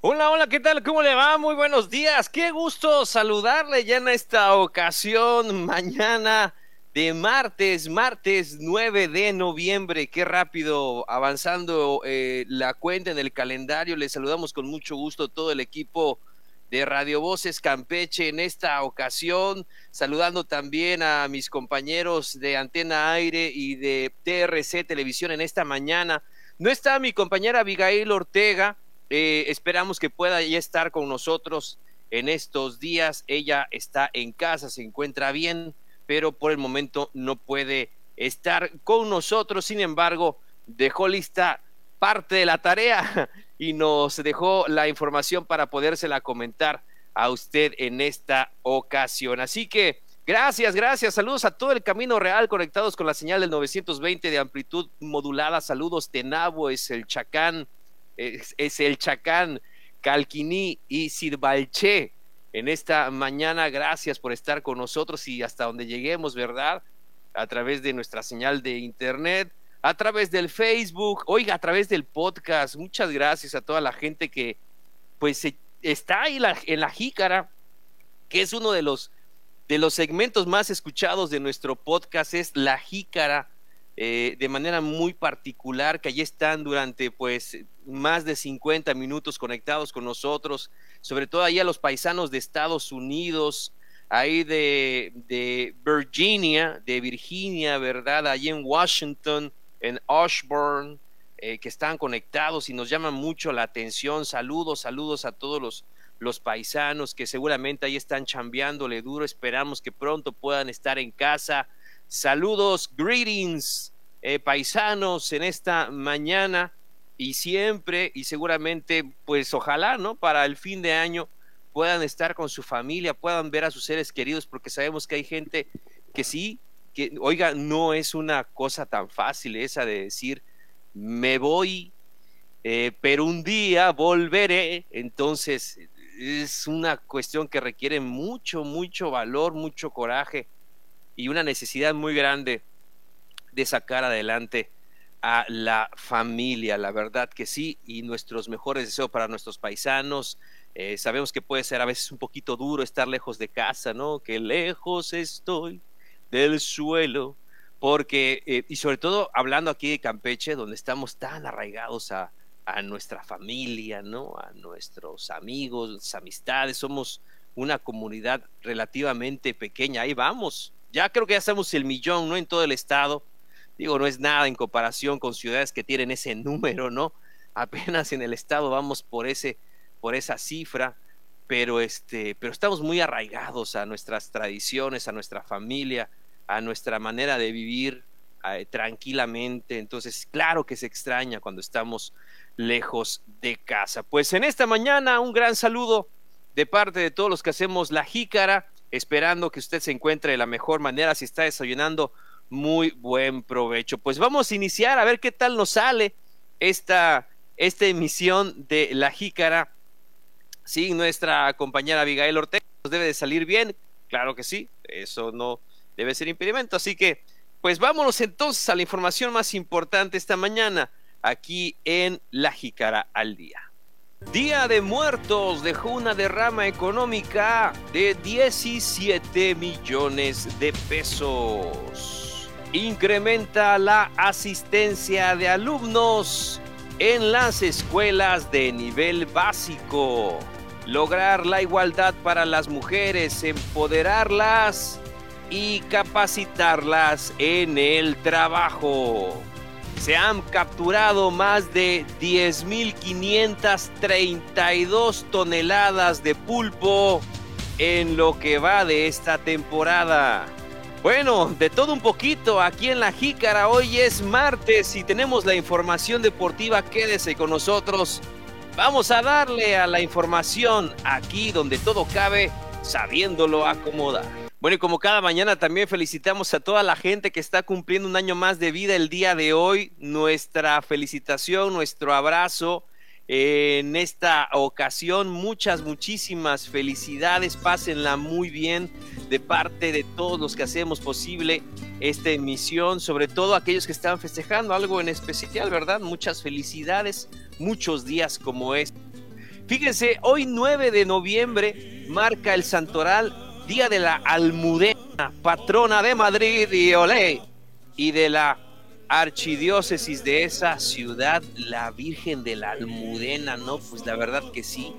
Hola, hola, ¿qué tal? ¿Cómo le va? Muy buenos días. Qué gusto saludarle ya en esta ocasión, mañana de martes, martes 9 de noviembre. Qué rápido avanzando eh, la cuenta en el calendario. Le saludamos con mucho gusto todo el equipo de Radio Voces Campeche en esta ocasión, saludando también a mis compañeros de Antena Aire y de TRC Televisión en esta mañana. No está mi compañera Abigail Ortega eh, esperamos que pueda ya estar con nosotros en estos días. Ella está en casa, se encuentra bien, pero por el momento no puede estar con nosotros. Sin embargo, dejó lista parte de la tarea y nos dejó la información para podérsela comentar a usted en esta ocasión. Así que gracias, gracias. Saludos a todo el Camino Real conectados con la señal del 920 de amplitud modulada. Saludos Tenabo, es el Chacán, es, el Chacán, Calquiní y Sirbalché. En esta mañana, gracias por estar con nosotros y hasta donde lleguemos, ¿verdad? A través de nuestra señal de internet, a través del Facebook, oiga, a través del podcast. Muchas gracias a toda la gente que pues está ahí en la jícara, que es uno de los de los segmentos más escuchados de nuestro podcast, es La Jícara eh, de manera muy particular, que allí están durante pues más de 50 minutos conectados con nosotros, sobre todo ahí a los paisanos de Estados Unidos, ahí de, de Virginia, de Virginia, ¿verdad? Allí en Washington, en Ashburn, eh, que están conectados y nos llaman mucho la atención. Saludos, saludos a todos los, los paisanos que seguramente ahí están chambeándole duro. Esperamos que pronto puedan estar en casa Saludos, greetings, eh, paisanos, en esta mañana y siempre y seguramente, pues ojalá, ¿no? Para el fin de año puedan estar con su familia, puedan ver a sus seres queridos, porque sabemos que hay gente que sí, que, oiga, no es una cosa tan fácil esa de decir, me voy, eh, pero un día volveré. Entonces, es una cuestión que requiere mucho, mucho valor, mucho coraje y una necesidad muy grande de sacar adelante a la familia, la verdad que sí, y nuestros mejores deseos para nuestros paisanos. Eh, sabemos que puede ser a veces un poquito duro estar lejos de casa, ¿no? Que lejos estoy del suelo, porque, eh, y sobre todo hablando aquí de Campeche, donde estamos tan arraigados a, nuestra familia, ¿no? A nuestros amigos, amistades, somos una comunidad relativamente pequeña, ahí vamos, ya creo que ya estamos el millón, ¿no? En todo el estado. Digo, no es nada en comparación con ciudades que tienen ese número, ¿no? Apenas en el estado vamos por ese, por esa cifra, pero este, pero estamos muy arraigados a nuestras tradiciones, a nuestra familia, a nuestra manera de vivir tranquilamente. Entonces, claro que se extraña cuando estamos lejos de casa. Pues en esta mañana un gran saludo de parte de todos los que hacemos la jícara esperando que usted se encuentre de la mejor manera. Si está desayunando, muy buen provecho. Pues vamos a iniciar a ver qué tal nos sale esta, esta emisión de La Jícara. Sí, nuestra compañera Abigail Ortega nos debe de salir bien. Claro que sí, eso no debe ser impedimento. Así que, pues vámonos entonces a la información más importante esta mañana aquí en La Jícara al Día. Día de Muertos dejó una derrama económica de 17 millones de pesos. Incrementa la asistencia de alumnos en las escuelas de nivel básico. Lograr la igualdad para las mujeres, empoderarlas y capacitarlas en el trabajo se han capturado más de 10.532 toneladas de pulpo en lo que va de esta temporada. Bueno, de todo un poquito aquí en La Jícara, hoy es martes y tenemos la información deportiva, quédese con nosotros. Vamos a darle a la información aquí donde todo cabe, sabiéndolo acomodar. Bueno, y como cada mañana también felicitamos a toda la gente que está cumpliendo un año más de vida el día de hoy. Nuestra felicitación, nuestro abrazo en esta ocasión. Muchas, muchísimas felicidades. Pásenla muy bien de parte de todos los que hacemos posible esta emisión, sobre todo aquellos que están festejando algo en especial, ¿verdad? Muchas felicidades, muchos días como este Fíjense, hoy 9 de noviembre marca el santoral Día de la Almudena, patrona de Madrid y Olé, y de la archidiócesis de esa ciudad, la Virgen de la Almudena, ¿no? Pues la verdad que sí.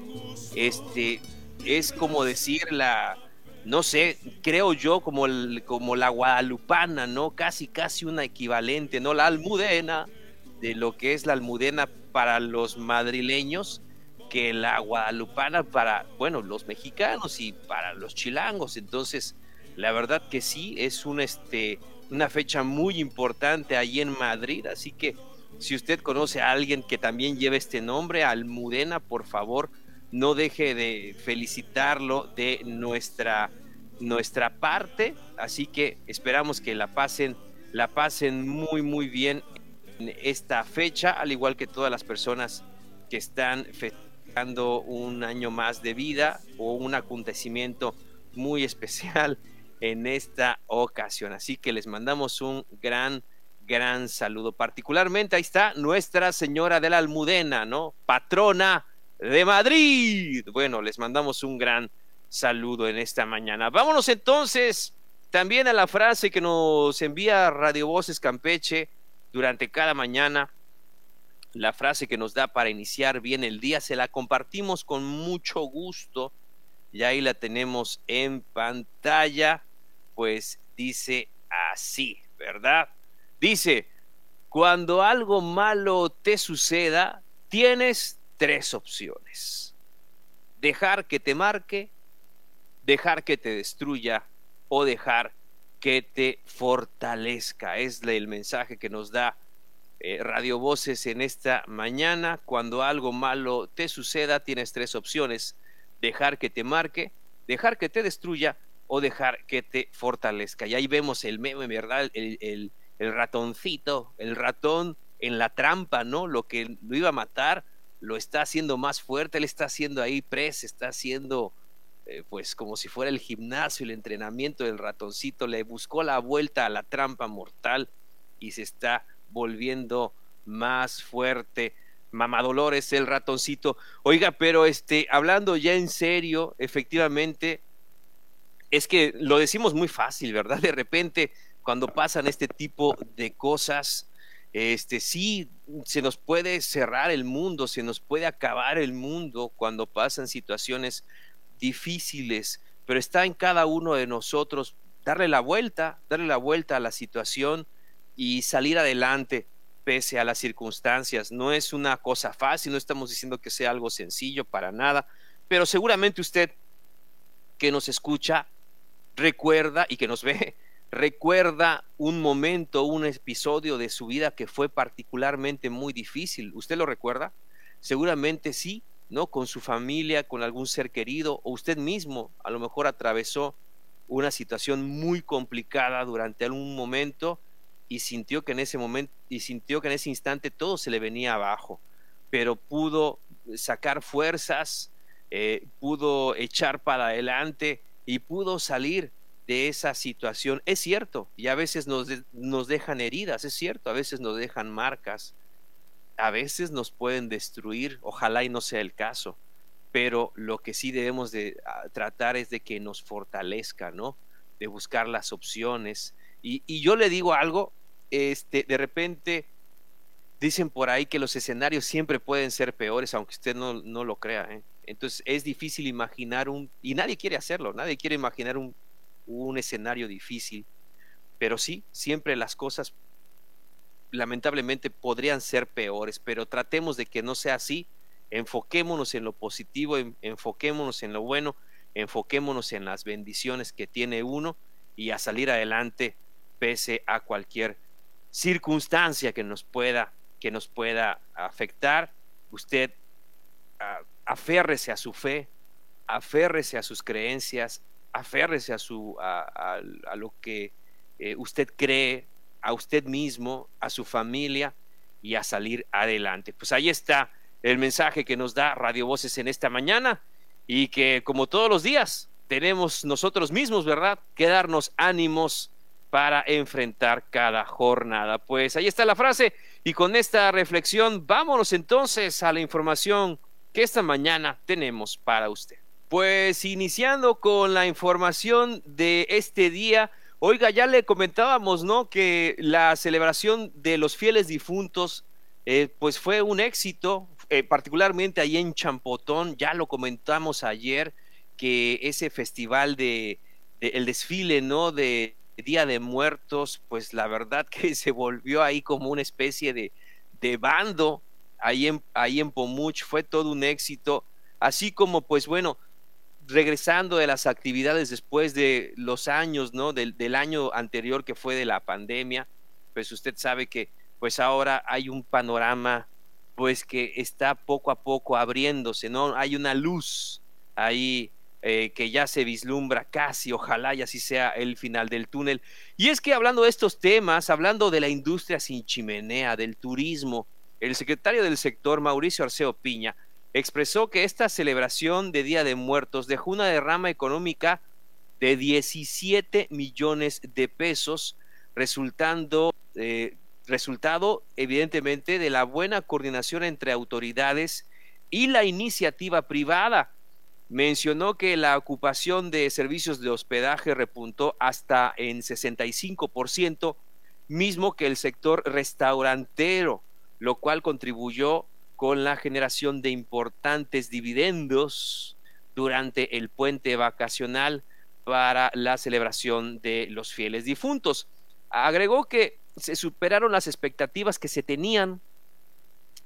Este es como decir la, no sé, creo yo como, el, como la guadalupana, ¿no? Casi, casi una equivalente, ¿no? La almudena, de lo que es la almudena para los madrileños, que la guadalupana para, bueno, los mexicanos y para los chilangos. Entonces, la verdad que sí, es un, este, una fecha muy importante ahí en Madrid, así que si usted conoce a alguien que también lleve este nombre, Almudena, por favor, no deje de felicitarlo de nuestra, nuestra parte, así que esperamos que la pasen, la pasen muy muy bien en esta fecha, al igual que todas las personas que están festejando un año más de vida o un acontecimiento muy especial en esta ocasión. Así que les mandamos un gran, gran saludo. Particularmente ahí está Nuestra Señora de la Almudena, ¿no? Patrona de Madrid. Bueno, les mandamos un gran saludo en esta mañana. Vámonos entonces también a la frase que nos envía Radio Voces Campeche durante cada mañana. La frase que nos da para iniciar bien el día, se la compartimos con mucho gusto. Y ahí la tenemos en pantalla pues dice así, ¿verdad? Dice, cuando algo malo te suceda, tienes tres opciones. Dejar que te marque, dejar que te destruya o dejar que te fortalezca. Es el mensaje que nos da eh, Radio Voces en esta mañana. Cuando algo malo te suceda, tienes tres opciones. Dejar que te marque, dejar que te destruya o dejar que te fortalezca. Y ahí vemos el meme, ¿verdad? El, ratoncito, el ratón en la trampa, ¿no? Lo que lo iba a matar, lo está haciendo más fuerte, él está haciendo ahí press, está haciendo eh, pues como si fuera el gimnasio, el entrenamiento del ratoncito, le buscó la vuelta a la trampa mortal y se está volviendo más fuerte. Mamá Dolores, el ratoncito. Oiga, pero este, hablando ya en serio, efectivamente, es que lo decimos muy fácil, ¿verdad? De repente, cuando pasan este tipo de cosas, este sí se nos puede cerrar el mundo, se nos puede acabar el mundo cuando pasan situaciones difíciles, pero está en cada uno de nosotros darle la vuelta, darle la vuelta a la situación y salir adelante pese a las circunstancias. No es una cosa fácil, no estamos diciendo que sea algo sencillo para nada, pero seguramente usted que nos escucha recuerda y que nos ve, recuerda un momento, un episodio de su vida que fue particularmente muy difícil. ¿Usted lo recuerda? Seguramente sí, ¿no? Con su familia, con algún ser querido, o usted mismo a lo mejor atravesó una situación muy complicada durante algún momento y sintió que en ese momento y sintió que en ese instante todo se le venía abajo, pero pudo sacar fuerzas, eh, pudo echar para adelante y pudo salir de esa situación. Es cierto, y a veces nos, nos dejan heridas, es cierto, a veces nos dejan marcas, a veces nos pueden destruir, ojalá y no sea el caso, pero lo que sí debemos de ah, tratar es de que nos fortalezca, ¿no? De buscar las opciones. Y, y yo le digo algo, este, de repente dicen por ahí que los escenarios siempre pueden ser peores, aunque usted no, no lo crea, ¿eh? Entonces es difícil imaginar un, y nadie quiere hacerlo, nadie quiere imaginar un, escenario difícil, pero sí, siempre las cosas lamentablemente podrían ser peores, pero tratemos de que no sea así, enfoquémonos en lo positivo, enfoquémonos en lo bueno, enfoquémonos en las bendiciones que tiene uno y a salir adelante pese a cualquier circunstancia que nos pueda que nos pueda afectar. Usted ah, aférrese a su fe, aférrese a sus creencias, aférrese a, su, a, lo que eh, usted cree, a usted mismo, a su familia y a salir adelante. Pues ahí está el mensaje que nos da Radio Voces en esta mañana y que como todos los días tenemos nosotros mismos, ¿verdad? Que darnos ánimos para enfrentar cada jornada. Pues ahí está la frase y con esta reflexión vámonos entonces a la información que esta mañana tenemos para usted. Pues iniciando con la información de este día, oiga, ya le comentábamos, ¿no? Que la celebración de los fieles difuntos, eh, pues fue un éxito, eh, particularmente ahí en Champotón, ya lo comentamos ayer, que ese festival de, el desfile, ¿no? De Día de Muertos, pues la verdad que se volvió ahí como una especie de, de bando ahí en, ahí en Pomuch, fue todo un éxito, así como pues bueno, regresando de las actividades después de los años, ¿no? Del, del, año anterior que fue de la pandemia, pues usted sabe que pues ahora hay un panorama pues que está poco a poco abriéndose, ¿no? Hay una luz ahí eh, que ya se vislumbra casi, ojalá y así sea el final del túnel. Y es que hablando de estos temas, hablando de la industria sin chimenea, del turismo, el secretario del sector, Mauricio Arceo Piña, expresó que esta celebración de Día de Muertos dejó una derrama económica de 17 millones de pesos, resultando, eh, resultado evidentemente de la buena coordinación entre autoridades y la iniciativa privada. Mencionó que la ocupación de servicios de hospedaje repuntó hasta en 65%, mismo que el sector restaurantero, lo cual contribuyó con la generación de importantes dividendos durante el puente vacacional para la celebración de los fieles difuntos. Agregó que se superaron las expectativas que se tenían,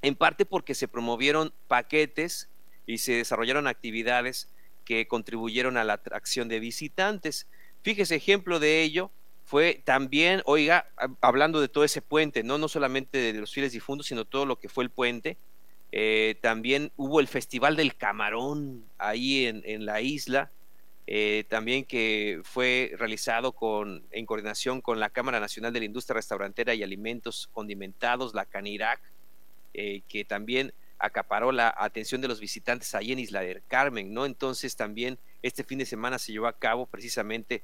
en parte porque se promovieron paquetes y se desarrollaron actividades que contribuyeron a la atracción de visitantes. Fíjese, ejemplo de ello fue también, oiga, hablando de todo ese puente, no, no solamente de los fieles difuntos, sino todo lo que fue el puente, eh, también hubo el Festival del Camarón ahí en, la isla, eh, también que fue realizado con, en coordinación con la Cámara Nacional de la Industria Restaurantera y Alimentos Condimentados, la CANIRAC, eh, que también acaparó la atención de los visitantes ahí en Isla del Carmen, ¿no? Entonces también este fin de semana se llevó a cabo precisamente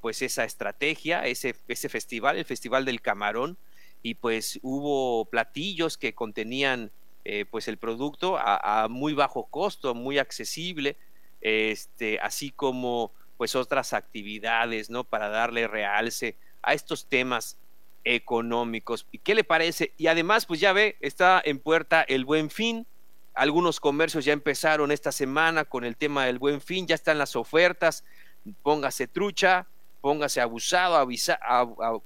pues esa estrategia, ese, ese festival, el Festival del Camarón, y pues hubo platillos que contenían eh, pues el producto a, muy bajo costo, muy accesible, este, así como pues otras actividades, ¿no? Para darle realce a estos temas económicos. ¿Y qué le parece? Y además, pues ya ve, está en puerta el buen fin. Algunos comercios ya empezaron esta semana con el tema del buen fin, ya están las ofertas. Póngase trucha, póngase abusado,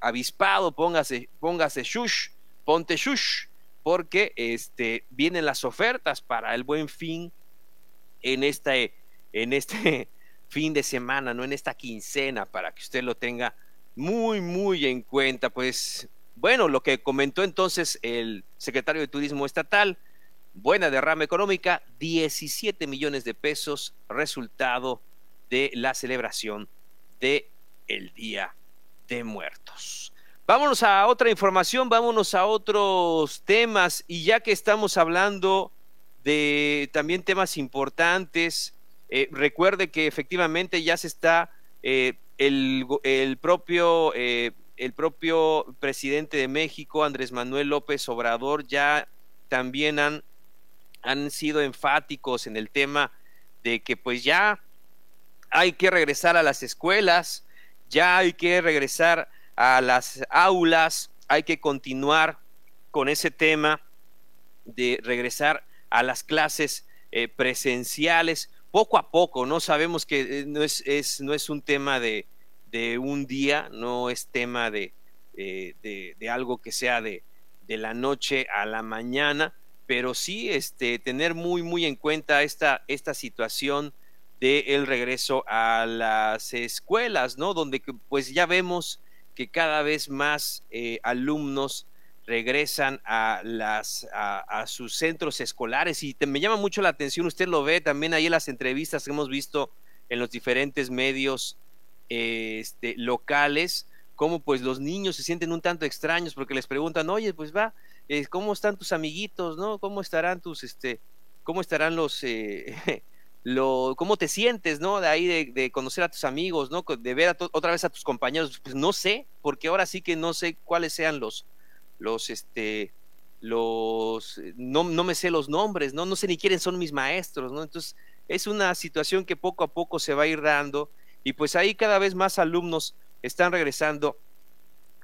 avispado, póngase, póngase shush, ponte shush porque este, vienen las ofertas para el buen fin en este, en este fin de semana, no en esta quincena, para que usted lo tenga muy, muy en cuenta. Pues bueno, lo que comentó entonces el secretario de Turismo Estatal, buena derrama económica, 17 millones de pesos, resultado de la celebración de Día de Muertos. Vámonos a otra información, vámonos a otros temas y ya que estamos hablando de también temas importantes, eh, recuerde que efectivamente ya se está eh, el, propio eh, el propio presidente de México, Andrés Manuel López Obrador, ya también han, han sido enfáticos en el tema de que pues ya hay que regresar a las escuelas, ya hay que regresar a las aulas, hay que continuar con ese tema de regresar a las clases eh, presenciales poco a poco, ¿no? Sabemos que eh, no es, es no es un tema de, de, un día, no es tema de, eh, de, algo que sea de, de la noche a la mañana, pero sí este, tener muy, muy en cuenta esta, esta situación del el regreso a las escuelas, ¿no? Donde pues ya vemos que cada vez más eh, alumnos regresan a, las, a, sus centros escolares y me llama mucho la atención, usted lo ve también ahí en las entrevistas que hemos visto en los diferentes medios este, locales, cómo pues los niños se sienten un tanto extraños porque les preguntan, oye, pues va, eh, ¿cómo están tus amiguitos, no? ¿Cómo estarán tus, este, cómo estarán los, eh, lo, cómo te sientes, ¿no? De ahí de, conocer a tus amigos, ¿no? De ver otra vez a tus compañeros, pues no sé, porque ahora sí que no sé cuáles sean los, los, este, los, no, no me sé los nombres, ¿no? No sé ni quiénes son mis maestros, ¿no? Entonces, es una situación que poco a poco se va a ir dando y pues ahí cada vez más alumnos están regresando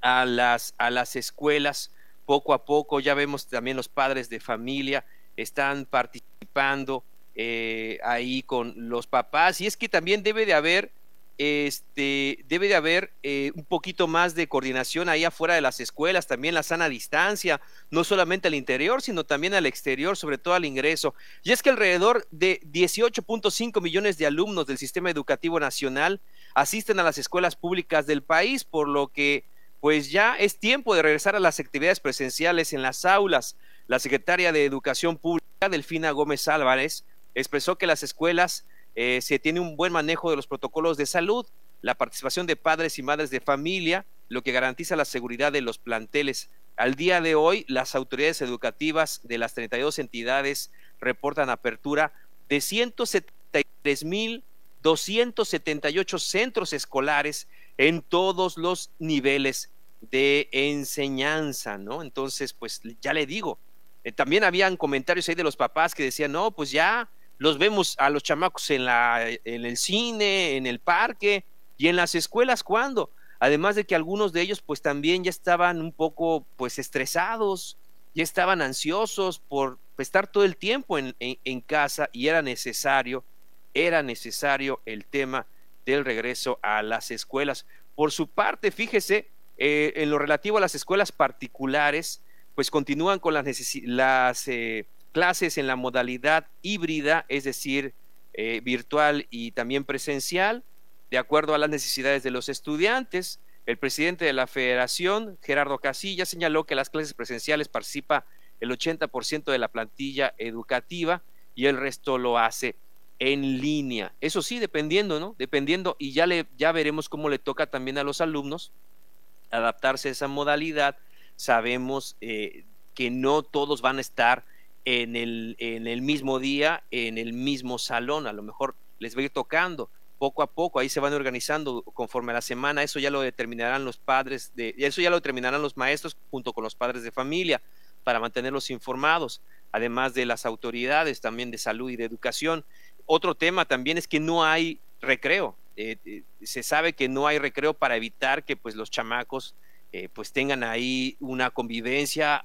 a las, a las escuelas poco a poco, ya vemos también los padres de familia están participando eh, ahí con los papás y es que también debe de haber este, debe de haber eh, un poquito más de coordinación ahí afuera de las escuelas, también la sana distancia, no solamente al interior, sino también al exterior, sobre todo al ingreso. Y es que alrededor de 18.5 millones de alumnos del sistema educativo nacional asisten a las escuelas públicas del país, por lo que pues ya es tiempo de regresar a las actividades presenciales en las aulas. La secretaria de Educación Pública, Delfina Gómez Álvarez, expresó que las escuelas eh, se tiene un buen manejo de los protocolos de salud, la participación de padres y madres de familia, lo que garantiza la seguridad de los planteles. Al día de hoy, las autoridades educativas de las 32 entidades reportan apertura de 173.278 centros escolares en todos los niveles de enseñanza, ¿no? Entonces, pues ya le digo, eh, también habían comentarios ahí de los papás que decían, no, pues ya los vemos a los chamacos en, la, en el cine, en el parque y en las escuelas, ¿cuándo? Además de que algunos de ellos pues también ya estaban un poco pues estresados, ya estaban ansiosos por estar todo el tiempo en, en, casa y era necesario, era necesario el tema del regreso a las escuelas. Por su parte, fíjese, eh, en lo relativo a las escuelas particulares, pues continúan con las, las eh, clases en la modalidad híbrida, es decir, eh, virtual y también presencial, de acuerdo a las necesidades de los estudiantes. El presidente de la federación, Gerardo Casilla, señaló que las clases presenciales participa el 80% de la plantilla educativa y el resto lo hace en línea. Eso sí, dependiendo, ¿no? Dependiendo, y ya, le, ya veremos cómo le toca también a los alumnos adaptarse a esa modalidad. Sabemos eh, que no todos van a estar en el, en el mismo día, en el mismo salón, a lo mejor les va a ir tocando poco a poco, ahí se van organizando conforme a la semana, eso ya lo determinarán los padres, de, eso ya lo determinarán los maestros junto con los padres de familia para mantenerlos informados, además de las autoridades también de salud y de educación. Otro tema también es que no hay recreo, eh, eh, se sabe que no hay recreo para evitar que pues los chamacos eh, pues tengan ahí una convivencia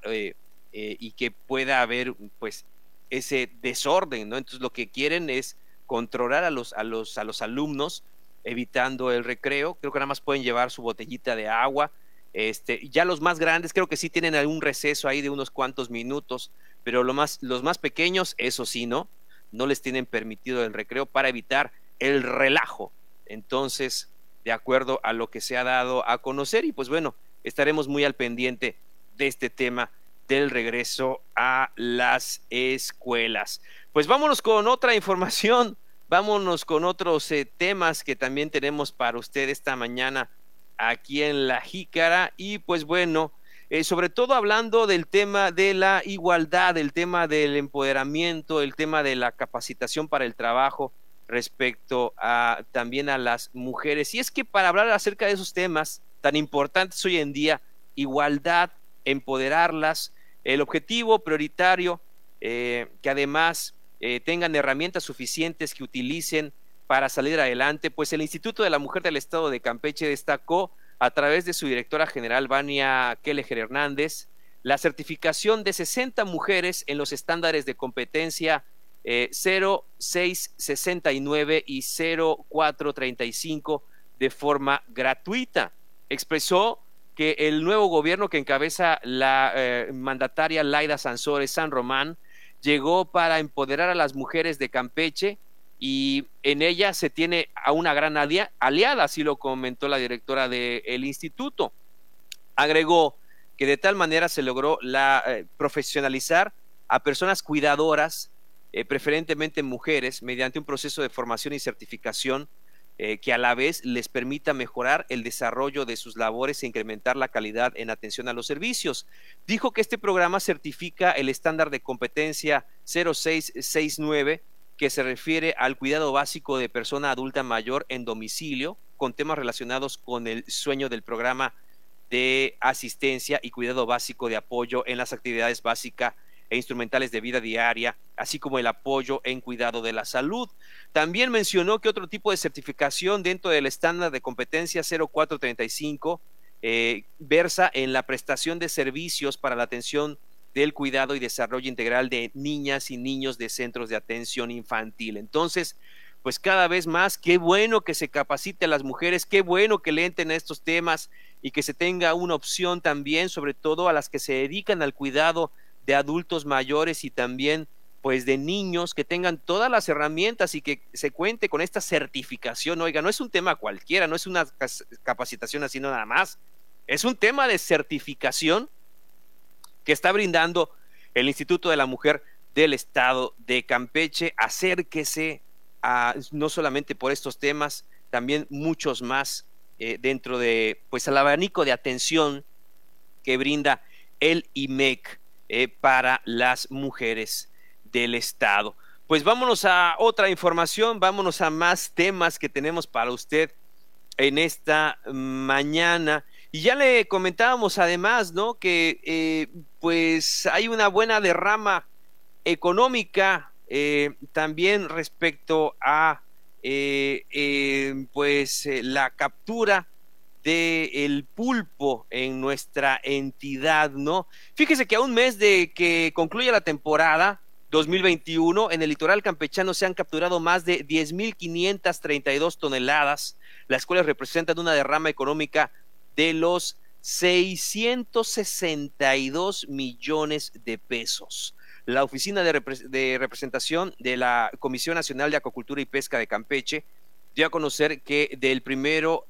y que pueda haber pues ese desorden, ¿no? Entonces lo que quieren es controlar a los, a los, a los alumnos evitando el recreo, creo que nada más pueden llevar su botellita de agua, este, ya los más grandes creo que sí tienen algún receso ahí de unos cuantos minutos, pero lo más, los más pequeños, eso sí, ¿no? No les tienen permitido el recreo para evitar el relajo. Entonces, de acuerdo a lo que se ha dado a conocer, y pues bueno, estaremos muy al pendiente de este tema del regreso a las escuelas. Pues vámonos con otra información, vámonos con otros eh, temas que también tenemos para usted esta mañana aquí en La Jícara y pues bueno, eh, sobre todo hablando del tema de la igualdad, el tema del empoderamiento, el tema de la capacitación para el trabajo respecto a también a las mujeres. Y es que para hablar acerca de esos temas tan importantes hoy en día, igualdad, empoderarlas, el objetivo prioritario, eh, que además eh, tengan herramientas suficientes que utilicen para salir adelante, pues el Instituto de la Mujer del Estado de Campeche destacó a través de su directora general, Vania Kelleher Hernández, la certificación de 60 mujeres en los estándares de competencia 0669 eh, y 0435 de forma gratuita. Expresó que el nuevo gobierno que encabeza la eh, mandataria Laida Sansores San Román llegó para empoderar a las mujeres de Campeche y en ella se tiene a una gran aliada, así lo comentó la directora del instituto. Agregó que de tal manera se logró la, eh, profesionalizar a personas cuidadoras, eh, preferentemente mujeres, mediante un proceso de formación y certificación eh, que a la vez les permita mejorar el desarrollo de sus labores e incrementar la calidad en atención a los servicios. Dijo que este programa certifica el estándar de competencia 0669 que se refiere al cuidado básico de persona adulta mayor en domicilio, con temas relacionados con el sueño del programa de asistencia y cuidado básico de apoyo en las actividades básicas e instrumentales de vida diaria, así como el apoyo en cuidado de la salud. También mencionó que otro tipo de certificación dentro del estándar de competencia 0435 eh, versa en la prestación de servicios para la atención del cuidado y desarrollo integral de niñas y niños de centros de atención infantil. Entonces, pues cada vez más, qué bueno que se capacite a las mujeres, qué bueno que le entren a estos temas y que se tenga una opción también, sobre todo a las que se dedican al cuidado de adultos mayores y también pues de niños que tengan todas las herramientas y que se cuente con esta certificación. Oiga, no es un tema cualquiera, no es una capacitación así nada más, es un tema de certificación que está brindando el Instituto de la Mujer del Estado de Campeche. Acérquese a, no solamente por estos temas, también muchos más eh, dentro de pues el abanico de atención que brinda el IMEC eh, para las mujeres del Estado. Pues vámonos a otra información, vámonos a más temas que tenemos para usted en esta mañana. Y ya le comentábamos además, ¿no? Que eh, pues hay una buena derrama económica eh, también respecto a pues la captura del el pulpo en nuestra entidad, ¿no? Fíjese que a un mes de que concluya la temporada 2021, en el litoral campechano se han capturado más de 10.532 toneladas, las cuales representan una derrama económica de los 662 millones de pesos. La Oficina de, Representación de la Comisión Nacional de Acuacultura y Pesca de Campeche dio a conocer que del primero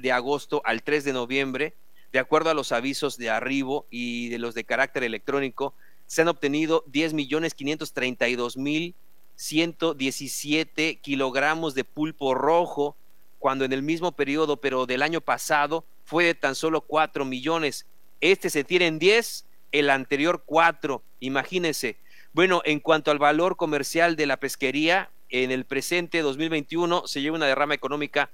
de agosto al 3 de noviembre, de acuerdo a los avisos de arribo y de los de carácter electrónico, se han obtenido 10 millones 532 mil 117 kilogramos de pulpo rojo, cuando en el mismo periodo, pero del año pasado, fue de tan solo 4 millones. Este se tiene en 10, el anterior 4. Imagínense. Bueno, en cuanto al valor comercial de la pesquería, en el presente 2021 se lleva una derrama económica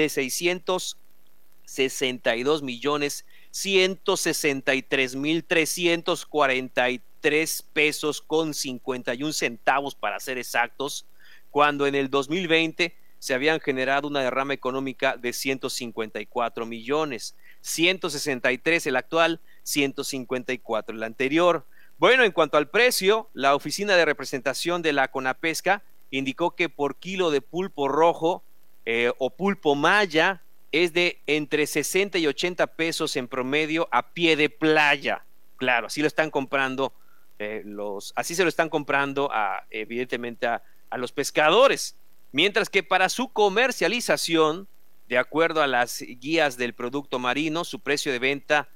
de 662 millones 163 mil 343 pesos con 51 centavos para ser exactos, cuando en el 2020 se habían generado una derrama económica de 154 millones, 163 el actual, 154 el anterior. Bueno, en cuanto al precio, la oficina de representación de la Conapesca indicó que por kilo de pulpo rojo eh, o pulpo maya es de entre 60 y 80 pesos en promedio a pie de playa. Claro, así lo están comprando eh, los, así se lo están comprando a, evidentemente a los pescadores. Mientras que para su comercialización, de acuerdo a las guías del producto marino, su precio de venta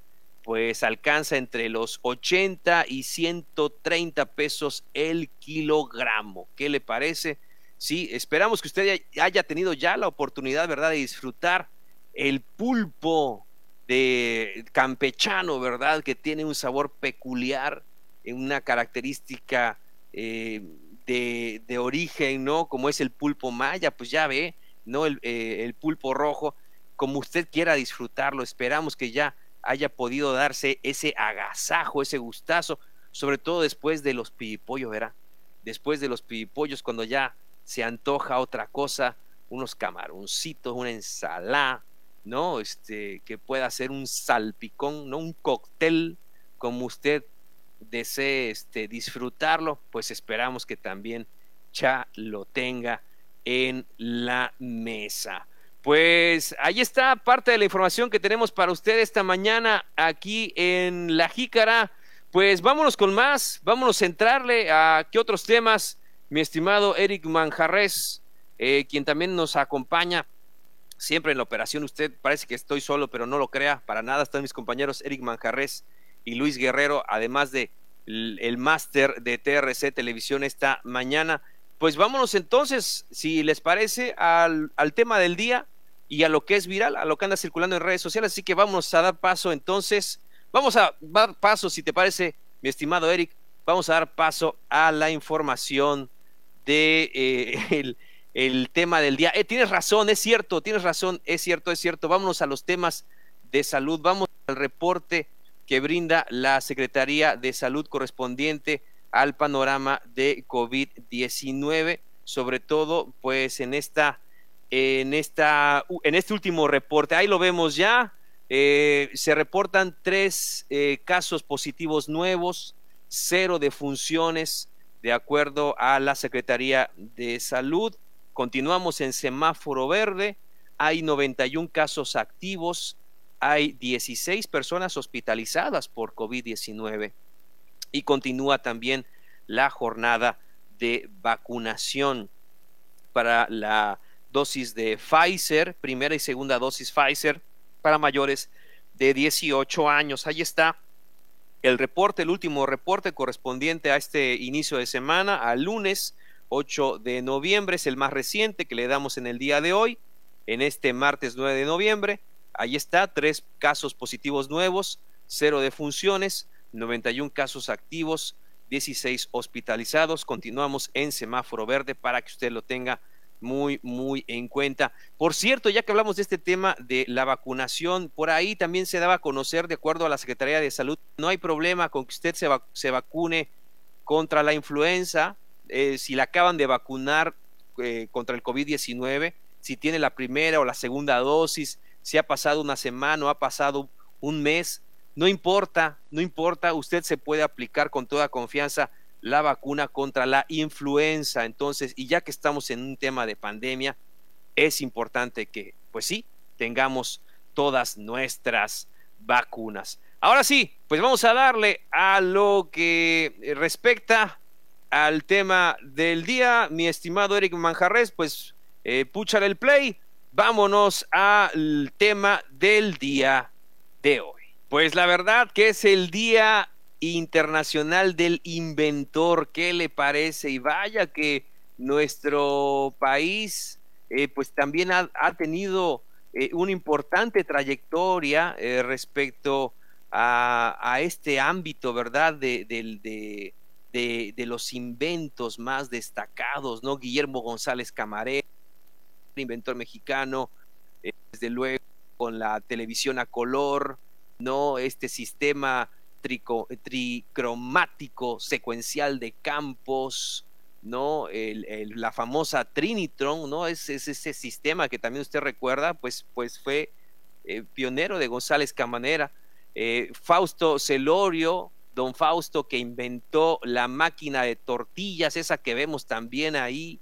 pues alcanza entre los 80 y 130 pesos el kilogramo. ¿Qué le parece? Sí, esperamos que usted haya tenido ya la oportunidad, ¿verdad?, de disfrutar el pulpo de campechano, ¿verdad?, que tiene un sabor peculiar, una característica eh, de, origen, ¿no? Como es el pulpo maya, pues ya ve, ¿no? El, eh, el pulpo rojo, como usted quiera disfrutarlo, esperamos que ya haya podido darse ese agasajo, ese gustazo, sobre todo después de los pibipollos, ¿verdad? Después de los pibipollos, cuando ya se antoja otra cosa, unos camaroncitos, una ensalada, ¿no? Este, que pueda ser un salpicón, ¿no? Un cóctel, como usted desee este, disfrutarlo, pues esperamos que también ya lo tenga en la mesa. Pues ahí está parte de la información que tenemos para usted esta mañana aquí en La Jícara. Pues vámonos con más, vámonos a centrarle a qué otros temas, mi estimado Eric Manjarres, eh, quien también nos acompaña siempre en la operación. Usted parece que estoy solo, pero no lo crea, para nada están mis compañeros Eric Manjarres y Luis Guerrero, además de el, máster de TRC Televisión esta mañana. Pues vámonos entonces, si les parece, al, al, tema del día y a lo que es viral, a lo que anda circulando en redes sociales. Así que vamos a dar paso entonces, vamos a dar paso, si te parece, mi estimado Eric, vamos a dar paso a la información de eh, el, tema del día. Eh, tienes razón, es cierto, tienes razón, es cierto, es cierto. Vámonos a los temas de salud. Vamos al reporte que brinda la Secretaría de Salud correspondiente al panorama de COVID-19, sobre todo pues en esta en esta en este último reporte. Ahí lo vemos ya. Eh, se reportan tres eh, casos positivos nuevos, cero defunciones, de acuerdo a la Secretaría de Salud. Continuamos en semáforo verde. Hay 91 casos activos, hay 16 personas hospitalizadas por COVID-19 y continúa también la jornada de vacunación para la dosis de Pfizer, primera y segunda dosis Pfizer para mayores de 18 años. Ahí está el reporte, el último reporte correspondiente a este inicio de semana, al lunes 8 de noviembre, es el más reciente que le damos en el día de hoy, en este martes 9 de noviembre. Ahí está, tres casos positivos nuevos, cero defunciones, 91 casos activos, 16 hospitalizados. Continuamos en semáforo verde para que usted lo tenga muy, muy en cuenta. Por cierto, ya que hablamos de este tema de la vacunación, por ahí también se daba a conocer, de acuerdo a la Secretaría de Salud, no hay problema con que usted se, vacune contra la influenza, eh, si la acaban de vacunar eh, contra el COVID-19, si tiene la primera o la segunda dosis, si ha pasado una semana o ha pasado un mes, no importa, no importa, usted se puede aplicar con toda confianza la vacuna contra la influenza. Entonces, y ya que estamos en un tema de pandemia, es importante que, pues sí, tengamos todas nuestras vacunas. Ahora sí, pues vamos a darle a lo que respecta al tema del día, mi estimado Eric Manjarres, pues eh, el play vámonos al tema del día de hoy. Pues la verdad que es el Día Internacional del Inventor. ¿Qué le parece? Y vaya que nuestro país eh, pues también ha, tenido eh, una importante trayectoria eh, respecto a, este ámbito, ¿verdad? De, de, los inventos más destacados, ¿no? Guillermo González Camarero inventor mexicano, desde luego con la televisión a color, ¿no? Este sistema tricromático secuencial de campos, ¿no? la famosa Trinitron, ¿no? Es, ese sistema que también usted recuerda, pues, pues fue eh, pionero de González Camanera. Eh, Fausto Celorio, don Fausto, que inventó la máquina de tortillas, esa que vemos también ahí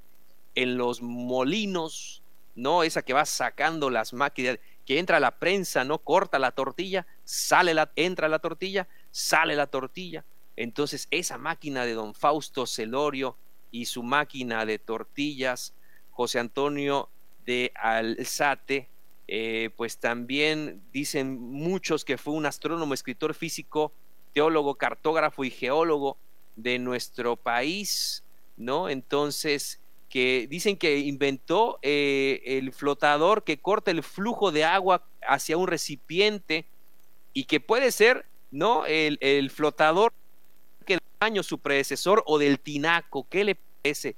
en los molinos, no esa que va sacando las máquinas, que entra la prensa, no corta la tortilla, sale la, entra la tortilla, sale la tortilla. Entonces esa máquina de don Fausto Celorio y su máquina de tortillas, José Antonio de Alzate, eh, pues también dicen muchos que fue un astrónomo, escritor físico, teólogo, cartógrafo y geólogo de nuestro país, ¿no? Entonces, que dicen que inventó eh, el flotador que corta el flujo de agua hacia un recipiente y que puede ser, ¿no? El, flotador que año su predecesor o del tinaco, ¿qué le parece?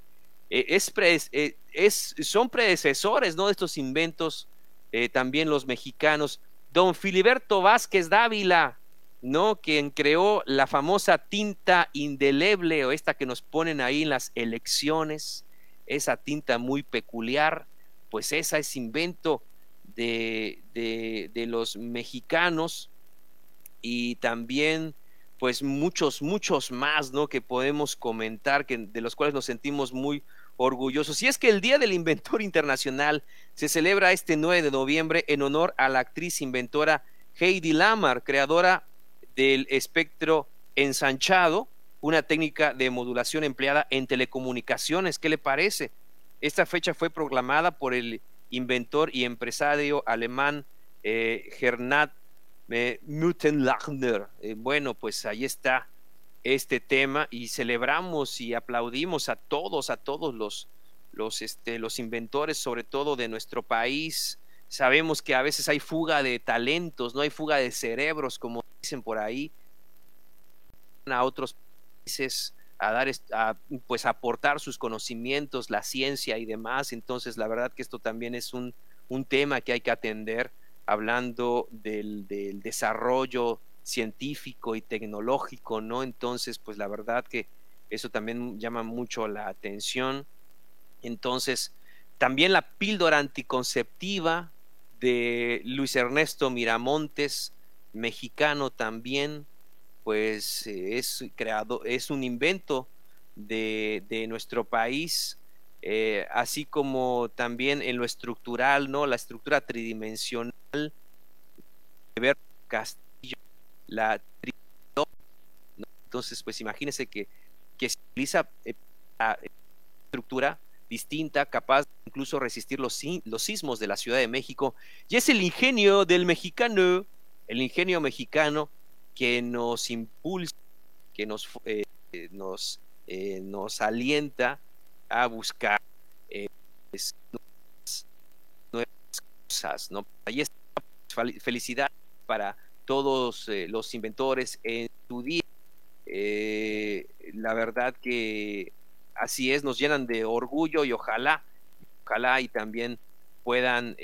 Eh, es, eh, es, son predecesores, ¿no? De estos inventos también los mexicanos. Don Filiberto Vázquez Dávila, ¿no? Quien creó la famosa tinta indeleble o esta que nos ponen ahí en las elecciones esa tinta muy peculiar, pues esa es invento de, de, los mexicanos y también pues muchos, muchos más, ¿no? Que podemos comentar, que, de los cuales nos sentimos muy orgullosos. Y es que el Día del Inventor Internacional se celebra este 9 de noviembre en honor a la actriz inventora Heidi Lamar, creadora del espectro ensanchado, una técnica de modulación empleada en telecomunicaciones. ¿Qué le parece? Esta fecha fue proclamada por el inventor y empresario alemán eh, eh, eh, bueno, pues ahí está este tema y celebramos y aplaudimos a todos, a todos los, los, este, los inventores, sobre todo de nuestro país. Sabemos que a veces hay fuga de talentos, no hay fuga de cerebros, como dicen por ahí, a otros a dar pues aportar sus conocimientos, la ciencia y demás. Entonces, la verdad que esto también es un, un tema que hay que atender hablando del, desarrollo científico y tecnológico, ¿no? Entonces, pues la verdad que eso también llama mucho la atención. Entonces, también la píldora anticonceptiva de Luis Ernesto Miramontes, mexicano también, pues es creado, es un invento de, de nuestro país, eh, así como también en lo estructural, ¿no? La estructura tridimensional de ver Castillo, la entonces pues imagínense que, que se utiliza eh, la estructura distinta, capaz de incluso resistir los, los sismos de la Ciudad de México, y es el ingenio del mexicano, el ingenio mexicano que nos impulsa, que nos, eh, nos, eh, nos alienta a buscar eh, nuevas cosas. ¿no? Ahí está felicidad para todos los inventores en su día. la verdad que así es, nos llenan de orgullo y ojalá, ojalá y también puedan,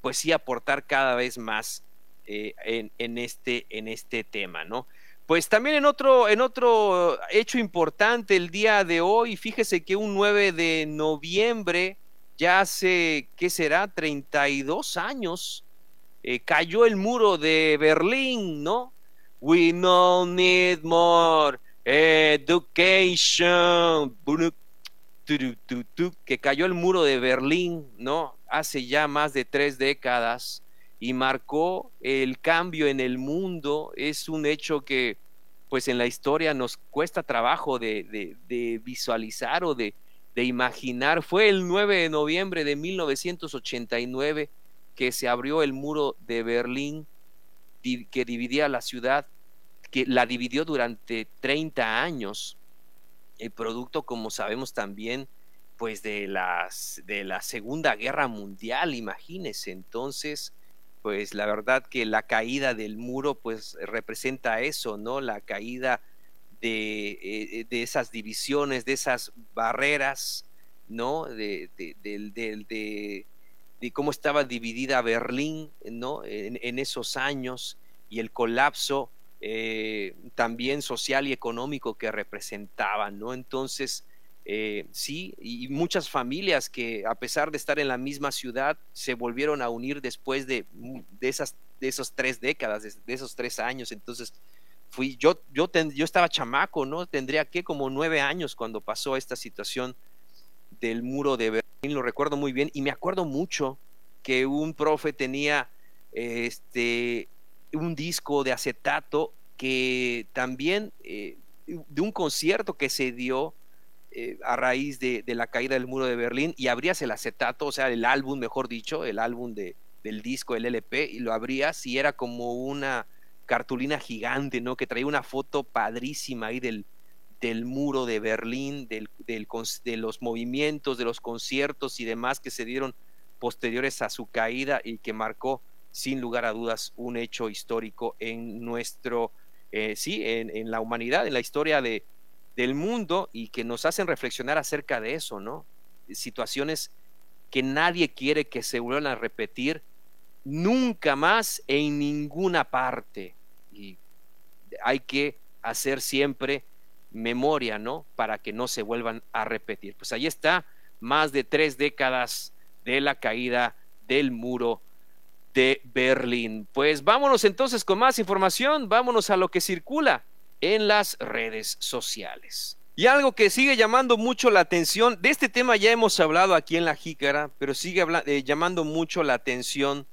pues sí, aportar cada vez más eh, en, este, en este tema, ¿no? Pues también en otro, en otro hecho importante el día de hoy, fíjese que un 9 de noviembre, ya hace, ¿qué será? 32 años, eh, cayó el muro de Berlín, ¿no? We no need more education. Que cayó el muro de Berlín, ¿no? Hace ya más de tres décadas y marcó el cambio en el mundo. Es un hecho que pues en la historia nos cuesta trabajo de, visualizar o de, imaginar. Fue el 9 de noviembre de 1989 que se abrió el muro de Berlín que dividía la ciudad, que la dividió durante 30 años. El producto, como sabemos también, pues de, las, de la Segunda Guerra Mundial, imagínense. Entonces, pues la verdad que la caída del muro pues representa eso, ¿no? La caída de, eh, de esas divisiones, de esas barreras, ¿no? De, de, de, cómo estaba dividida Berlín, ¿no? En, esos años y el colapso eh, también social y económico que representaban, ¿no? Entonces, eh, sí, y muchas familias que a pesar de estar en la misma ciudad se volvieron a unir después de, de esas de esos tres décadas, de, esos tres años. Entonces, fui, yo, yo, yo estaba chamaco, ¿no? Tendría que como nueve años cuando pasó esta situación del muro de Berlín, lo recuerdo muy bien, y me acuerdo mucho que un profe tenía este un disco de acetato que también eh, de un concierto que se dio eh, a raíz de, la caída del muro de Berlín y abrías el acetato, o sea, el álbum, mejor dicho, el álbum de, del disco, el LP, y lo abrías y era como una cartulina gigante, ¿no? Que traía una foto padrísima ahí del, del muro de Berlín, del, del, de los movimientos, de los conciertos y demás que se dieron posteriores a su caída y que marcó sin lugar a dudas un hecho histórico en nuestro, eh, sí, en, en, la humanidad, en la historia de, del mundo y que nos hacen reflexionar acerca de eso, ¿no? Situaciones que nadie quiere que se vuelvan a repetir nunca más en ninguna parte. Y hay que hacer siempre memoria, ¿no? Para que no se vuelvan a repetir. Pues ahí está, más de tres décadas de la caída del muro de Berlín. Pues vámonos entonces con más información, vámonos a lo que circula en las redes sociales. Y algo que sigue llamando mucho la atención, de este tema ya hemos hablado aquí en la Jícara, pero sigue eh, llamando mucho la atención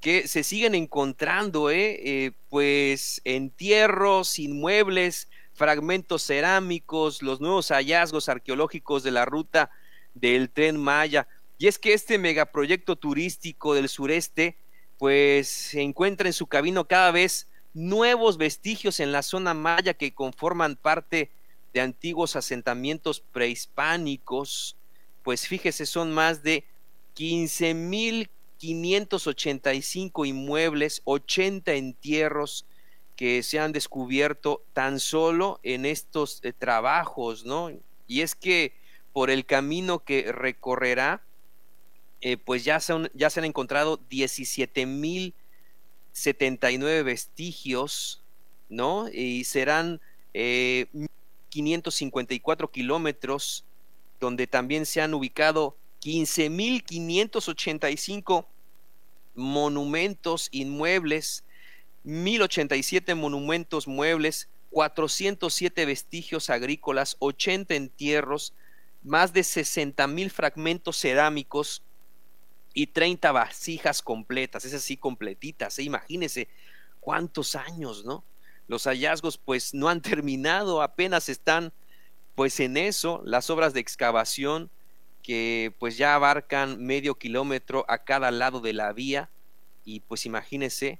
que se siguen encontrando, eh, eh, pues entierros, inmuebles, fragmentos cerámicos, los nuevos hallazgos arqueológicos de la ruta del tren Maya. Y es que este megaproyecto turístico del sureste, pues se encuentra en su camino cada vez nuevos vestigios en la zona maya que conforman parte de antiguos asentamientos prehispánicos, pues fíjese, son más de 15.585 inmuebles, 80 entierros que se han descubierto tan solo en estos eh, trabajos, ¿no? Y es que por el camino que recorrerá, eh, pues ya, ya se han encontrado 17 mil 79 vestigios, ¿no? Y serán 554 kilómetros, donde también se han ubicado 15.585 monumentos inmuebles, 1.087 monumentos muebles, 407 vestigios agrícolas, 80 entierros, más de 60.000 fragmentos cerámicos y 30 vasijas completas, es así completitas, ¿eh? imagínense cuántos años, ¿no? Los hallazgos pues no han terminado, apenas están pues en eso, las obras de excavación, que pues ya abarcan medio kilómetro a cada lado de la vía y pues imagínense,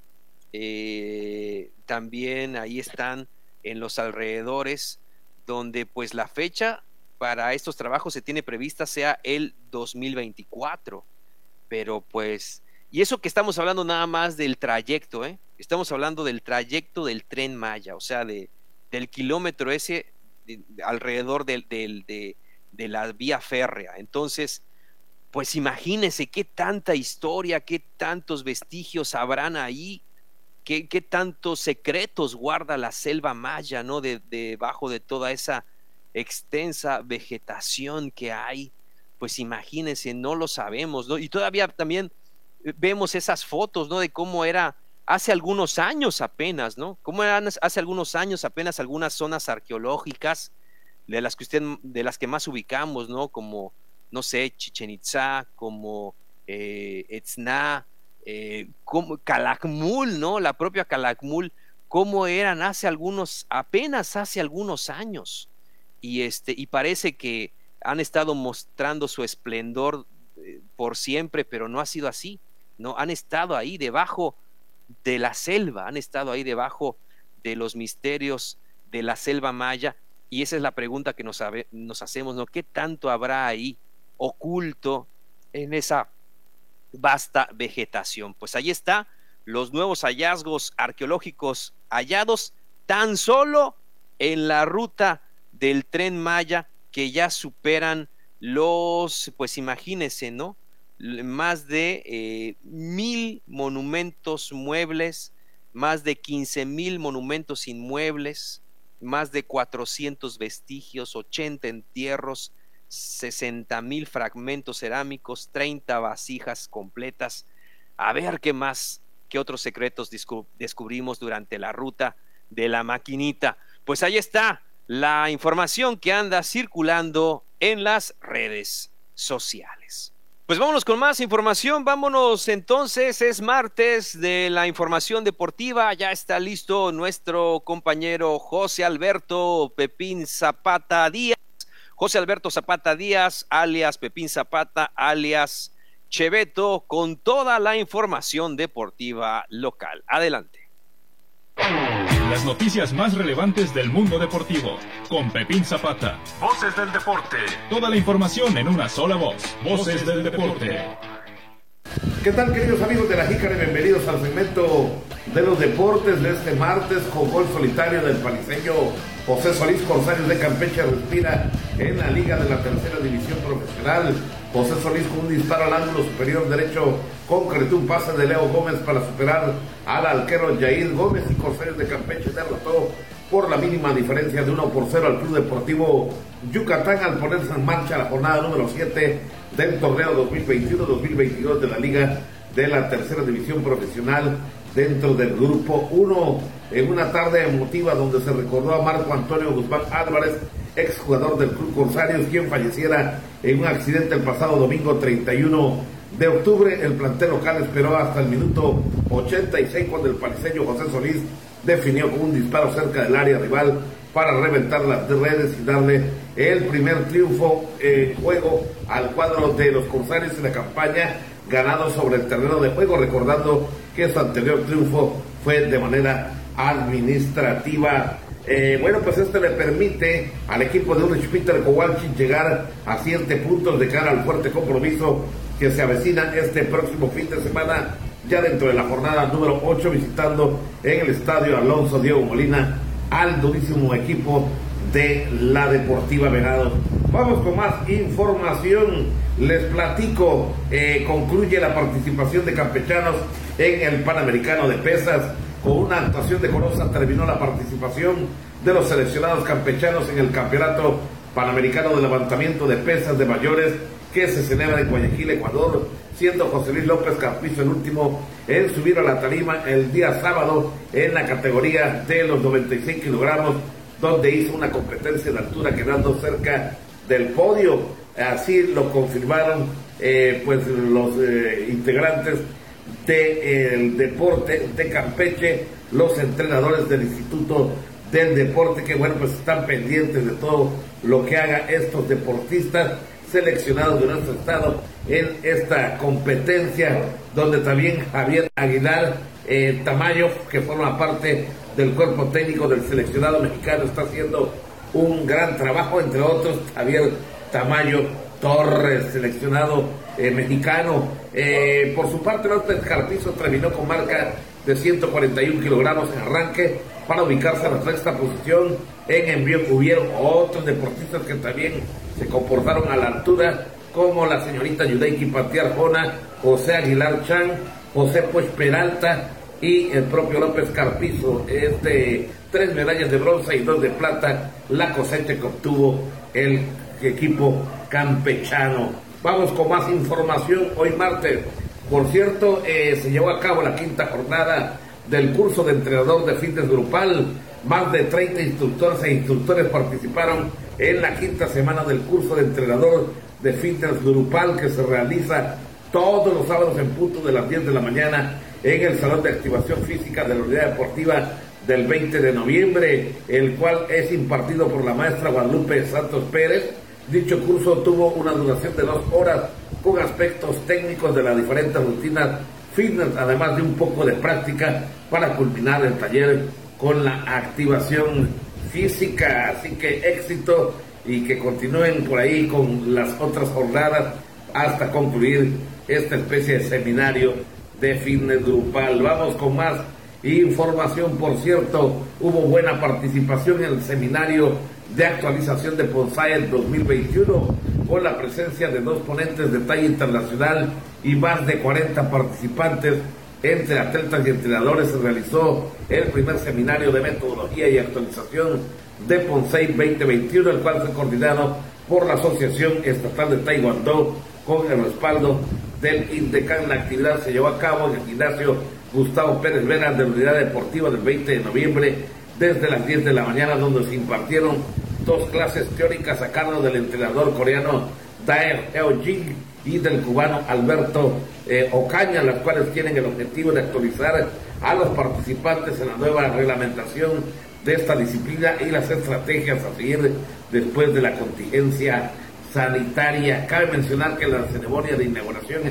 eh, también ahí están en los alrededores donde pues la fecha para estos trabajos se tiene prevista sea el 2024, pero pues, y eso que estamos hablando nada más del trayecto, ¿eh? estamos hablando del trayecto del tren Maya, o sea, de, del kilómetro ese alrededor de, de la vía férrea. Entonces, pues imagínense qué tanta historia, qué tantos vestigios habrán ahí, qué, qué tantos secretos guarda la selva maya, ¿no? De, debajo de toda esa extensa vegetación que hay. Pues imagínense, no lo sabemos, ¿no? Y todavía también vemos esas fotos, ¿no? De cómo era hace algunos años apenas, ¿no? Cómo eran hace algunos años apenas algunas zonas arqueológicas de las que usted, de las que más ubicamos, ¿no? Como, no sé, Chichen Itza, como eh, eh, como Calakmul, ¿no? La propia Calakmul, cómo eran hace algunos, apenas hace algunos años. Y este, y parece que han estado mostrando su esplendor eh, por siempre, pero no ha sido así, ¿no? Han estado ahí debajo de la selva, han estado ahí debajo de los misterios de la selva maya y esa es la pregunta que nos, hacemos, ¿no? ¿Qué tanto habrá ahí oculto en esa vasta vegetación? Pues ahí está, los nuevos hallazgos arqueológicos hallados tan solo en la ruta del tren Maya que ya superan los, pues imagínense, ¿no? Más de eh, mil monumentos muebles, más de quince mil monumentos inmuebles, más de 400 vestigios, 80 entierros, 60 mil fragmentos cerámicos, 30 vasijas completas. A ver qué más, qué otros secretos descubrimos durante la ruta de la maquinita. Pues ahí está la información que anda circulando en las redes sociales. Pues vámonos con más información, vámonos entonces, es martes de la información deportiva, ya está listo nuestro compañero José Alberto Pepín Zapata Díaz, José Alberto Zapata Díaz, alias Pepín Zapata, alias Cheveto, con toda la información deportiva local. Adelante. Las noticias más relevantes del mundo deportivo. Con Pepín Zapata. Voces del deporte. Toda la información en una sola voz. Voces del deporte. ¿Qué tal queridos amigos de la Jícara? Bienvenidos al segmento de los deportes de este martes con gol solitario del paliseño José Solís Corsarios de Campeche respira en la Liga de la Tercera División Profesional. José Solís con un disparo al ángulo superior derecho concretó un pase de Leo Gómez para superar al arquero Jair Gómez y Corsarios de Campeche derrotó por la mínima diferencia de 1 por 0 al Club Deportivo Yucatán al ponerse en marcha la jornada número 7 del torneo 2021-2022 de la Liga de la Tercera División Profesional dentro del grupo 1 en una tarde emotiva donde se recordó a Marco Antonio Guzmán Álvarez, exjugador del Club Corsarios, quien falleciera en un accidente el pasado domingo 31 de octubre. El plantel local esperó hasta el minuto 86 cuando el paliseño José Solís definió con un disparo cerca del área rival para reventar las redes y darle el primer triunfo en juego al cuadro de los Corsarios en la campaña ganado sobre el terreno de juego, recordando que su anterior triunfo fue de manera administrativa. Eh, bueno, pues este le permite al equipo de Ulrich Peter Kowalczyk llegar a siete puntos de cara al fuerte compromiso que se avecina este próximo fin de semana, ya dentro de la jornada número 8, visitando en el estadio Alonso Diego Molina al durísimo equipo de la Deportiva Venado. Vamos con más información. Les platico, eh, concluye la participación de campechanos en el Panamericano de Pesas. Con una actuación decorosa terminó la participación de los seleccionados campechanos en el Campeonato Panamericano de Levantamiento de Pesas de Mayores que se celebra en Guayaquil, Ecuador, siendo José Luis López Carpizo el último en subir a la tarima el día sábado en la categoría de los 96 kilogramos, donde hizo una competencia de altura quedando cerca del podio. Así lo confirmaron eh, pues los eh, integrantes del deporte de Campeche, los entrenadores del Instituto del Deporte, que bueno, pues están pendientes de todo lo que hagan estos deportistas seleccionados de nuestro estado en esta competencia, donde también Javier Aguilar eh, Tamayo, que forma parte del cuerpo técnico del seleccionado mexicano, está haciendo un gran trabajo, entre otros Javier Tamayo Torres, seleccionado eh, mexicano. Eh, por su parte, López Carpizo terminó con marca de 141 kilogramos en arranque para ubicarse en la sexta posición. En envío hubieron otros deportistas que también se comportaron a la altura, como la señorita Yudeiki Patiar Jona, José Aguilar Chan, José Pues Peralta y el propio López Carpizo. Es de tres medallas de bronce y dos de plata, la cosecha que obtuvo el equipo campechano. Vamos con más información hoy martes. Por cierto, eh, se llevó a cabo la quinta jornada del curso de entrenador de fitness grupal. Más de 30 instructores e instructores participaron en la quinta semana del curso de entrenador de fitness grupal que se realiza todos los sábados en punto de las 10 de la mañana en el Salón de Activación Física de la Unidad Deportiva del 20 de noviembre, el cual es impartido por la maestra Guadalupe Santos Pérez. Dicho curso tuvo una duración de dos horas con aspectos técnicos de las diferentes rutinas fitness, además de un poco de práctica para culminar el taller con la activación física. Así que éxito y que continúen por ahí con las otras jornadas hasta concluir esta especie de seminario de fitness. Vamos con más información, por cierto, hubo buena participación en el seminario de actualización de PONSAE 2021 con la presencia de dos ponentes de talla internacional y más de 40 participantes entre atletas y entrenadores se realizó el primer seminario de metodología y actualización de PONSEI 2021, el cual fue coordinado por la Asociación Estatal de Taekwondo con el respaldo del INDECAN. La actividad se llevó a cabo en el gimnasio Gustavo Pérez Vera de la Unidad Deportiva del 20 de noviembre desde las 10 de la mañana, donde se impartieron dos clases teóricas a cargo del entrenador coreano Daer Jing y del cubano Alberto eh, Ocaña, las cuales tienen el objetivo de actualizar a los participantes en la nueva reglamentación de esta disciplina y las estrategias a seguir después de la contingencia sanitaria. Cabe mencionar que en la ceremonia de inauguración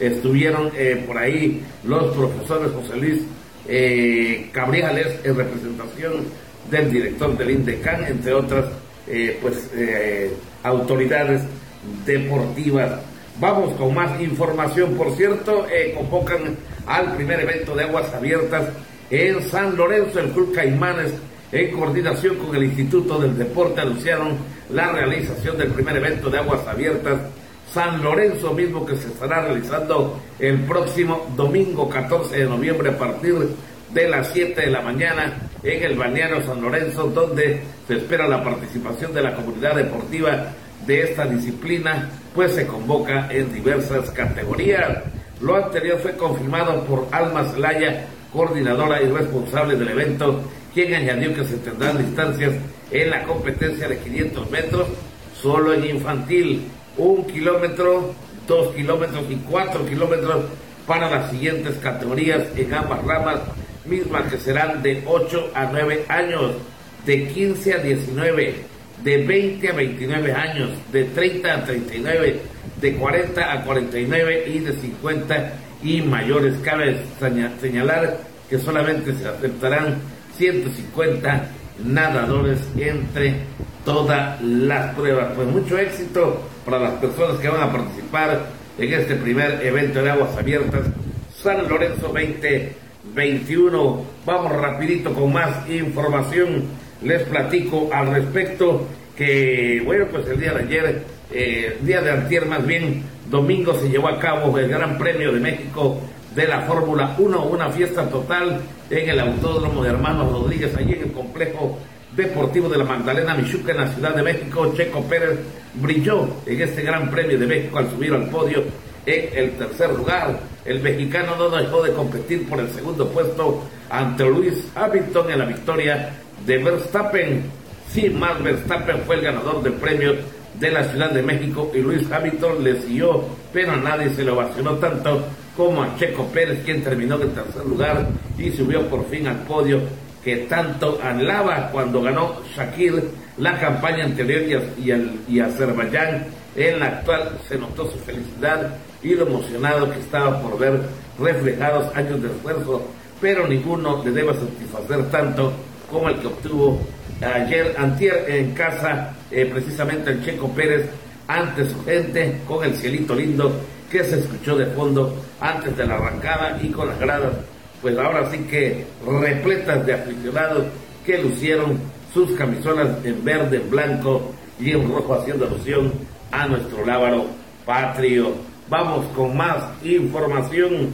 estuvieron eh, por ahí los profesores José Luis eh, Cabriales en representación del director del INDECAN, entre otras eh, pues autoridades deportivas. Vamos con más información. Por cierto, convocan al primer evento de aguas abiertas en San Lorenzo, el Club Caimanes en coordinación con el Instituto del Deporte, anunciaron la realización del primer evento de aguas abiertas San Lorenzo mismo que se estará realizando el próximo domingo 14 de noviembre a partir de las 7 de la mañana en el balneario San Lorenzo donde se espera la participación de la comunidad deportiva de esta disciplina pues se convoca en diversas categorías. Lo anterior fue confirmado por Alma Zelaya, coordinadora y responsable del evento quien añadió que se tendrán distancias en la competencia de 500 metros, solo en infantil, un kilómetro, dos kilómetros y cuatro kilómetros para las siguientes categorías en ambas ramas, mismas que serán de 8 a 9 años, de 15 a 19, de 20 a 29 años, de 30 a 39, de 40 a 49 y de 50 y mayores. Cabe señalar que solamente se aceptarán 150 nadadores entre todas las pruebas. Pues mucho éxito para las personas que van a participar en este primer evento de aguas abiertas San Lorenzo 2021. Vamos rapidito con más información. Les platico al respecto que bueno, pues el día de ayer, eh, día de antier más bien, domingo se llevó a cabo el Gran Premio de México de la Fórmula 1, una fiesta total en el Autódromo de Hermanos Rodríguez, allí en el complejo deportivo de la Magdalena Michuca en la Ciudad de México. Checo Pérez brilló en este Gran Premio de México al subir al podio en el tercer lugar. El mexicano no dejó de competir por el segundo puesto ante Luis Hamilton en la victoria de Verstappen. Sí, Max Verstappen fue el ganador del premio de la Ciudad de México y Luis Hamilton le siguió, pero nadie se lo vacionó tanto como a Checo Pérez, quien terminó en tercer lugar y subió por fin al podio que tanto anhelaba cuando ganó Shakir la campaña anterior y, y, y Azerbaiyán. En la actual se notó su felicidad y lo emocionado que estaba por ver reflejados años de esfuerzo, pero ninguno le debe satisfacer tanto como el que obtuvo ayer antier en casa, eh, precisamente el Checo Pérez, ante su gente, con el cielito lindo que se escuchó de fondo antes de la arrancada y con las gradas, pues ahora sí que repletas de aficionados que lucieron sus camisolas en verde, blanco y en rojo haciendo alusión a nuestro lábaro patrio. Vamos con más información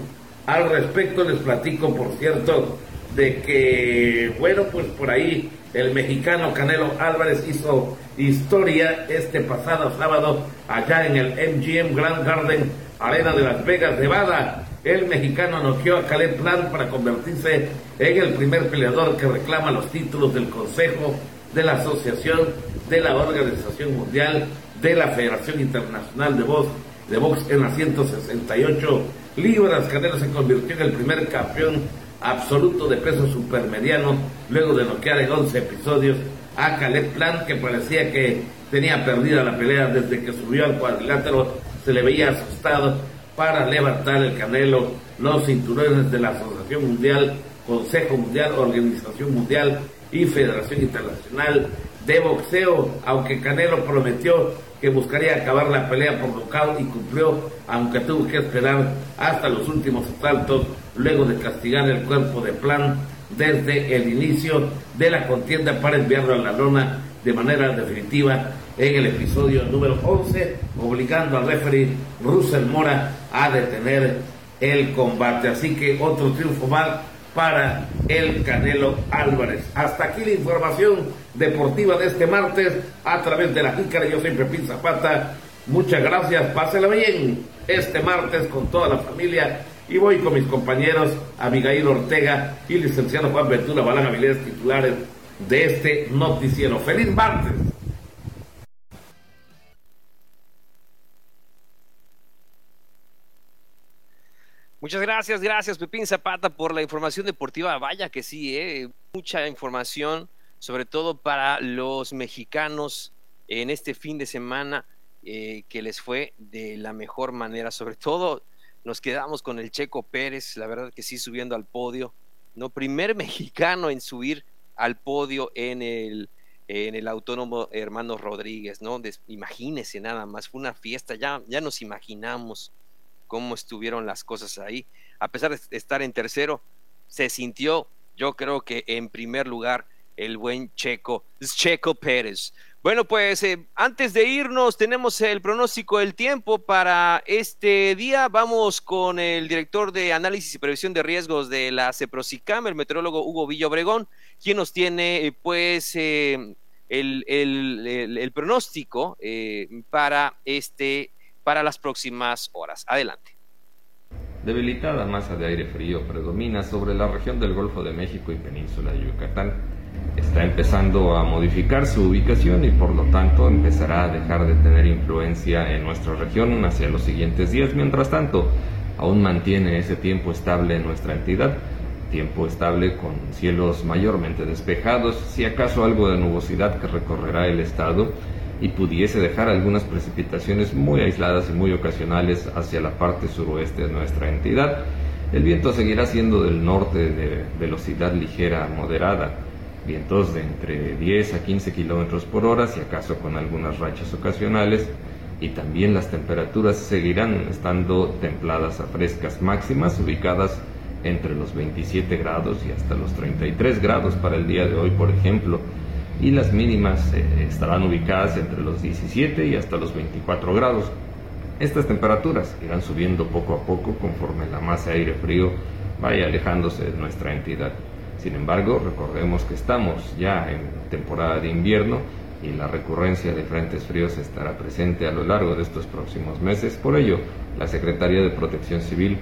al respecto. Les platico, por cierto, de que, bueno, pues por ahí el mexicano Canelo Álvarez hizo historia este pasado sábado allá en el MGM Grand Garden Arena de Las Vegas, Nevada. El mexicano noqueó a Caleb Plant para convertirse en el primer peleador que reclama los títulos del Consejo de la Asociación de la Organización Mundial de la Federación Internacional de Box, de Box en las 168 libras. Canelo se convirtió en el primer campeón absoluto de peso supermediano luego de noquear en 11 episodios a Caleb Plant que parecía que tenía perdida la pelea desde que subió al cuadrilátero se le veía asustado para levantar el Canelo. Los cinturones de la Asociación Mundial, Consejo Mundial, Organización Mundial y Federación Internacional de Boxeo, aunque Canelo prometió que buscaría acabar la pelea por local y cumplió, aunque tuvo que esperar hasta los últimos asaltos luego de castigar el cuerpo de plan desde el inicio de la contienda para enviarlo a la lona de manera definitiva en el episodio número 11, obligando al referee Russell Mora a detener el combate. Así que otro triunfo más para el Canelo Álvarez. Hasta aquí la información deportiva de este martes a través de la Jícara. Yo soy Pepín Zapata. Muchas gracias, pásela bien este martes con toda la familia y voy con mis compañeros Abigail Ortega y licenciado Juan Ventura Avilés, titulares de este noticiero. ¡Feliz martes! Muchas gracias, gracias Pepín Zapata por la información deportiva. Vaya que sí, ¿eh? mucha información, sobre todo para los mexicanos en este fin de semana eh, que les fue de la mejor manera. Sobre todo nos quedamos con el Checo Pérez, la verdad que sí subiendo al podio. No, primer mexicano en subir al podio en el, en el Autónomo Hermano Rodríguez, ¿no? imagínese nada más, fue una fiesta, ya, ya nos imaginamos cómo estuvieron las cosas ahí. A pesar de estar en tercero, se sintió, yo creo que en primer lugar, el buen Checo, Checo Pérez. Bueno, pues eh, antes de irnos, tenemos el pronóstico del tiempo para este día. Vamos con el director de análisis y previsión de riesgos de la CEPROSICAM, el meteorólogo Hugo Villa Obregón, quien nos tiene, eh, pues, eh, el, pronóstico para este para las próximas horas. Adelante. Debilitada masa de aire frío predomina sobre la región del Golfo de México y península de Yucatán. Está empezando a modificar su ubicación y por lo tanto empezará a dejar de tener influencia en nuestra región hacia los siguientes días. Mientras tanto, aún mantiene ese tiempo estable en nuestra entidad, tiempo estable con cielos mayormente despejados, si acaso algo de nubosidad que recorrerá el estado y pudiese dejar algunas precipitaciones muy aisladas y muy ocasionales hacia la parte suroeste de nuestra entidad. El viento seguirá siendo del norte de velocidad ligera a moderada, vientos de entre 10 a 15 kilómetros por hora, si acaso con algunas rachas ocasionales, y también las temperaturas seguirán estando templadas a frescas máximas, ubicadas entre los 27 grados y hasta los 33 grados para el día de hoy, por ejemplo y las mínimas eh, estarán ubicadas entre los 17 y hasta los 24 grados. Estas temperaturas irán subiendo poco a poco conforme la masa de aire frío vaya alejándose de nuestra entidad. Sin embargo, recordemos que estamos ya en temporada de invierno y la recurrencia de frentes fríos estará presente a lo largo de estos próximos meses. Por ello, la Secretaría de Protección Civil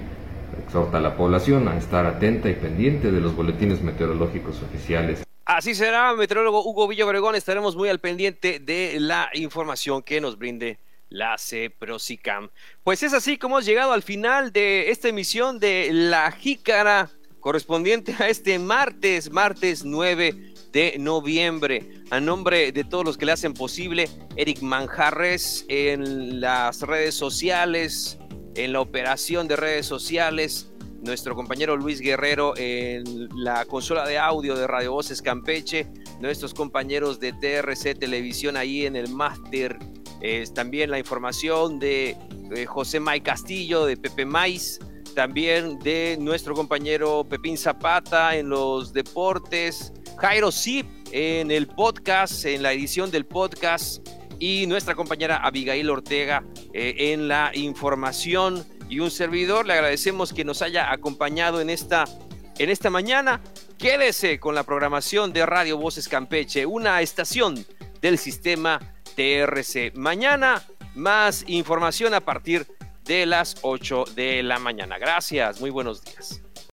exhorta a la población a estar atenta y pendiente de los boletines meteorológicos oficiales. Así será, meteorólogo Hugo Villa Obregón, estaremos muy al pendiente de la información que nos brinde la CEPROSICAM. Pues es así como hemos llegado al final de esta emisión de La Jícara, correspondiente a este martes, martes 9 de noviembre. A nombre de todos los que le hacen posible, Eric Manjarres en las redes sociales, en la operación de redes sociales, nuestro compañero Luis Guerrero en la consola de audio de Radio Voces Campeche, nuestros compañeros de TRC Televisión ahí en el máster, también la información de, José May Castillo, de Pepe Mais, también de nuestro compañero Pepín Zapata en los deportes, Jairo Zip en el podcast, en la edición del podcast, y nuestra compañera Abigail Ortega eh, en la información. Y un servidor, le agradecemos que nos haya acompañado en esta, en esta mañana. Quédese con la programación de Radio Voces Campeche, una estación del sistema TRC. Mañana más información a partir de las 8 de la mañana. Gracias, muy buenos días.